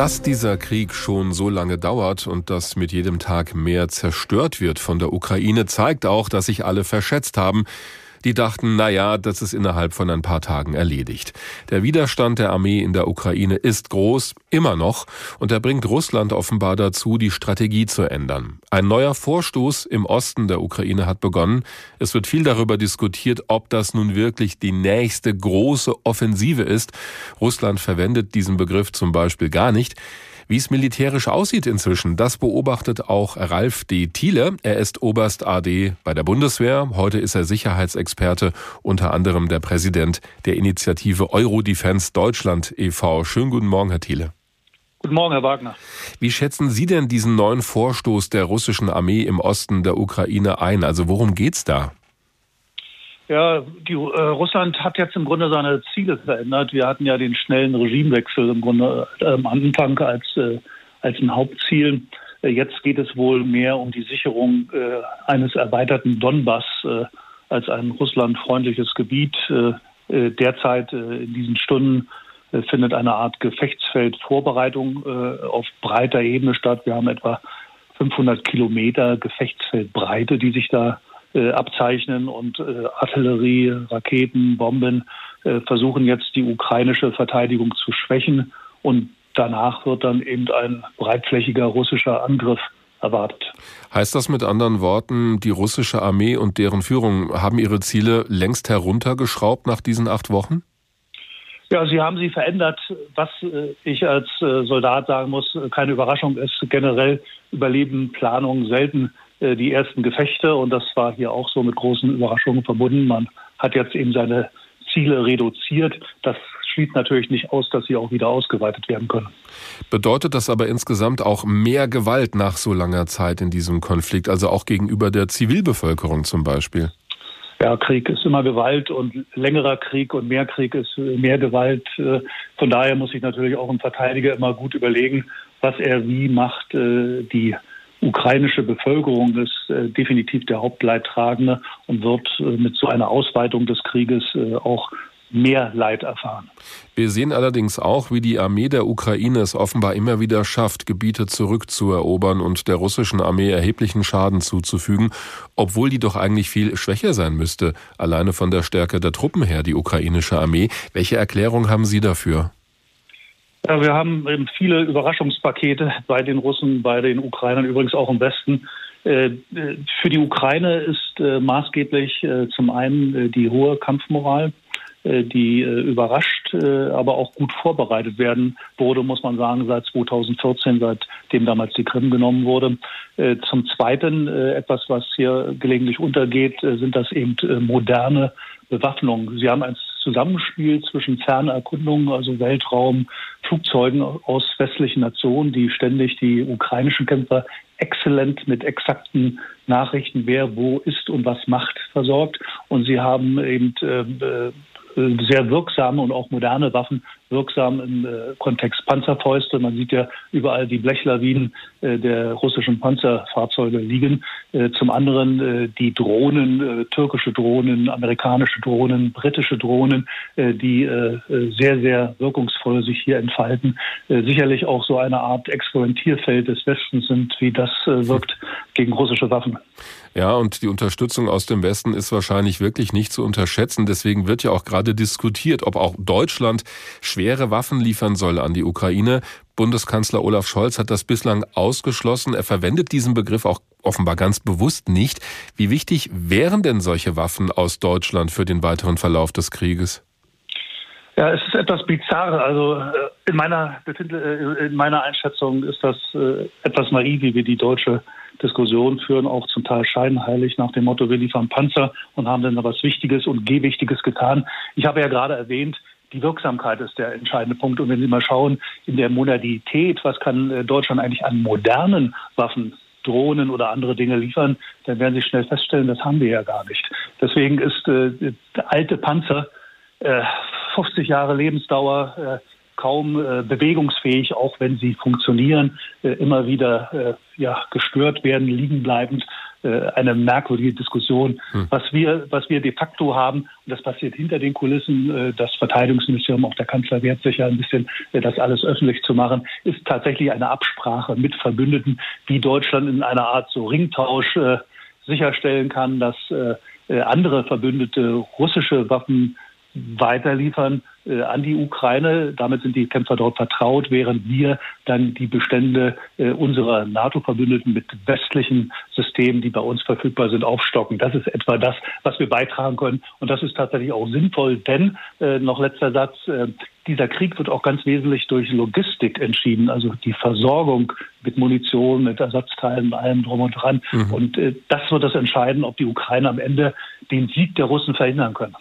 Dass dieser Krieg schon so lange dauert und dass mit jedem Tag mehr zerstört wird von der Ukraine, zeigt auch, dass sich alle verschätzt haben. Die dachten, na ja, das ist innerhalb von ein paar Tagen erledigt. Der Widerstand der Armee in der Ukraine ist groß, immer noch, und er bringt Russland offenbar dazu, die Strategie zu ändern. Ein neuer Vorstoß im Osten der Ukraine hat begonnen. Es wird viel darüber diskutiert, ob das nun wirklich die nächste große Offensive ist. Russland verwendet diesen Begriff zum Beispiel gar nicht. Wie es militärisch aussieht inzwischen, das beobachtet auch Ralf D. Thiele. Er ist Oberst AD bei der Bundeswehr. Heute ist er Sicherheitsexperte, unter anderem der Präsident der Initiative Eurodefense Deutschland e.V. Schönen guten Morgen, Herr Thiele. Guten Morgen, Herr Wagner. Wie schätzen Sie denn diesen neuen Vorstoß der russischen Armee im Osten der Ukraine ein? Also worum geht's da? Ja, die, äh, Russland hat jetzt im Grunde seine Ziele verändert. Wir hatten ja den schnellen Regimewechsel im Grunde äh, am Anfang als, äh, als ein Hauptziel. Äh, jetzt geht es wohl mehr um die Sicherung äh, eines erweiterten Donbass äh, als ein russlandfreundliches Gebiet. derzeit in diesen Stunden findet eine Art Gefechtsfeldvorbereitung auf breiter Ebene statt. Wir haben etwa 500 Kilometer Gefechtsfeldbreite, die sich da äh, abzeichnen und äh, Artillerie, Raketen, Bomben äh, versuchen jetzt die ukrainische Verteidigung zu schwächen und danach wird dann eben ein breitflächiger russischer Angriff erwartet. Heißt das mit anderen Worten, die russische Armee und deren Führung haben ihre Ziele längst heruntergeschraubt nach diesen acht Wochen? Ja, sie haben sie verändert. Was äh, ich als äh, Soldat sagen muss, keine Überraschung ist, generell überleben Planungen selten äh, die ersten Gefechte und das war hier auch so mit großen Überraschungen verbunden. Man hat jetzt eben seine Ziele reduziert. Das schließt natürlich nicht aus, dass sie auch wieder ausgeweitet werden können. Bedeutet das aber insgesamt auch mehr Gewalt nach so langer Zeit in diesem Konflikt, also auch gegenüber der Zivilbevölkerung zum Beispiel? Ja, Krieg ist immer Gewalt und längerer Krieg und mehr Krieg ist mehr Gewalt. Äh, von daher muss sich natürlich auch ein Verteidiger immer gut überlegen, was er wie macht. Äh, die ukrainische Bevölkerung ist äh, definitiv der Hauptleidtragende und wird äh, mit so einer Ausweitung des Krieges äh, auch mehr Leid erfahren. Wir sehen allerdings auch, wie die Armee der Ukraine es offenbar immer wieder schafft, Gebiete zurückzuerobern und der russischen Armee erheblichen Schaden zuzufügen, obwohl die doch eigentlich viel schwächer sein müsste, alleine von der Stärke der Truppen her, die ukrainische Armee. Welche Erklärung haben Sie dafür? Ja, wir haben eben viele Überraschungspakete bei den Russen, bei den Ukrainern, übrigens auch im Westen. Äh, für die Ukraine ist äh, maßgeblich äh, zum einen die hohe Kampfmoral, die überrascht, aber auch gut vorbereitet werden wurde, muss man sagen, seit 2014, seitdem damals die Krim genommen wurde. Zum Zweiten etwas, was hier gelegentlich untergeht, sind das eben moderne Bewaffnung. Sie haben ein Zusammenspiel zwischen Fernerkundungen, also Weltraum, Flugzeugen aus westlichen Nationen, die ständig die ukrainischen Kämpfer exzellent mit exakten Nachrichten, wer wo ist und was macht, versorgt. Und sie haben eben äh, sehr wirksame und auch moderne Waffen wirksam im äh, Kontext Panzerfäuste. Man sieht ja überall die Blechlawinen äh, der russischen Panzerfahrzeuge liegen. Äh, zum anderen die Drohnen, türkische Drohnen, amerikanische Drohnen, britische Drohnen, die sehr, sehr wirkungsvoll sich hier entfalten. sicherlich auch so eine Art Experimentierfeld des Westens sind, wie das wirkt gegen russische Waffen. Ja, und die Unterstützung aus dem Westen ist wahrscheinlich wirklich nicht zu unterschätzen. Deswegen wird ja auch gerade diskutiert, ob auch Deutschland schwere Waffen liefern soll an die Ukraine. Bundeskanzler Olaf Scholz hat das bislang ausgeschlossen. Er verwendet diesen Begriff auch offenbar ganz bewusst nicht. Wie wichtig wären denn solche Waffen aus Deutschland für den weiteren Verlauf des Krieges? Ja, es ist etwas bizarr. Also äh, in meiner, äh, in meiner Einschätzung ist das äh, etwas naiv, wie wir die deutsche Diskussionen führen, auch zum Teil scheinheilig nach dem Motto, wir liefern Panzer und haben dann was Wichtiges und Gewichtiges getan. Ich habe ja gerade erwähnt, die Wirksamkeit ist der entscheidende Punkt. Und wenn Sie mal schauen, in der Modernität, was kann äh, Deutschland eigentlich an modernen Waffen Drohnen oder andere Dinge liefern, dann werden Sie schnell feststellen, das haben wir ja gar nicht. Deswegen ist äh, alte Panzer äh, 50 Jahre Lebensdauer, äh, kaum äh, bewegungsfähig, auch wenn sie funktionieren, äh, immer wieder äh, ja, gestört werden, liegen bleibend. eine merkwürdige Diskussion. Hm. Was wir, was wir de facto haben, und das passiert hinter den Kulissen, das Verteidigungsministerium, auch der Kanzler wehrt sich ja ein bisschen, das alles öffentlich zu machen, ist tatsächlich eine Absprache mit Verbündeten, wie Deutschland in einer Art so Ringtausch sicherstellen kann, dass andere Verbündete russische Waffen weiterliefern äh, an die Ukraine. Damit sind die Kämpfer dort vertraut, während wir dann die Bestände äh, unserer NATO-Verbündeten mit westlichen Systemen, die bei uns verfügbar sind, aufstocken. Das ist etwa das, was wir beitragen können. Und das ist tatsächlich auch sinnvoll, denn, äh, noch letzter Satz, äh, dieser Krieg wird auch ganz wesentlich durch Logistik entschieden, also die Versorgung mit Munition, mit Ersatzteilen, allem drum und dran. Mhm. Und äh, das wird das entscheiden, ob die Ukraine am Ende den Sieg der Russen verhindern können.